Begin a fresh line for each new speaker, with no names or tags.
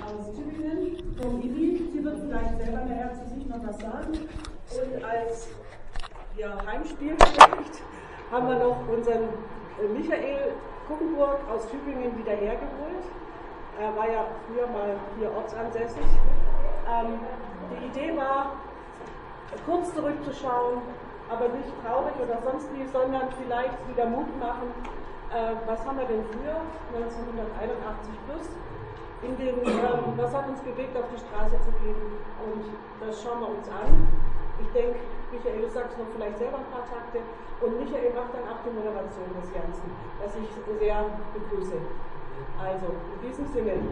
aus Tübingen, vom IBI. Sie wird vielleicht selber nachher zu sich noch was sagen. Und als ja, Heimspiel vielleicht haben wir noch unseren äh, Michael Kuckenburg aus Tübingen wieder hergeholt. Er war ja früher mal hier ortsansässig. Ähm, die Idee war, kurz zurückzuschauen, aber nicht traurig oder sonst wie, sondern vielleicht wieder Mut machen. Äh, was haben wir denn früher, 1981 plus, in den, ähm, was hat uns bewegt, auf die Straße zu gehen? Und das schauen wir uns an. Ich denke, Michael, du sagst noch vielleicht selber ein paar Takte und Michael macht dann auch die Moderation des Ganzen, was ich sehr begrüße. Also, in diesem Sinne,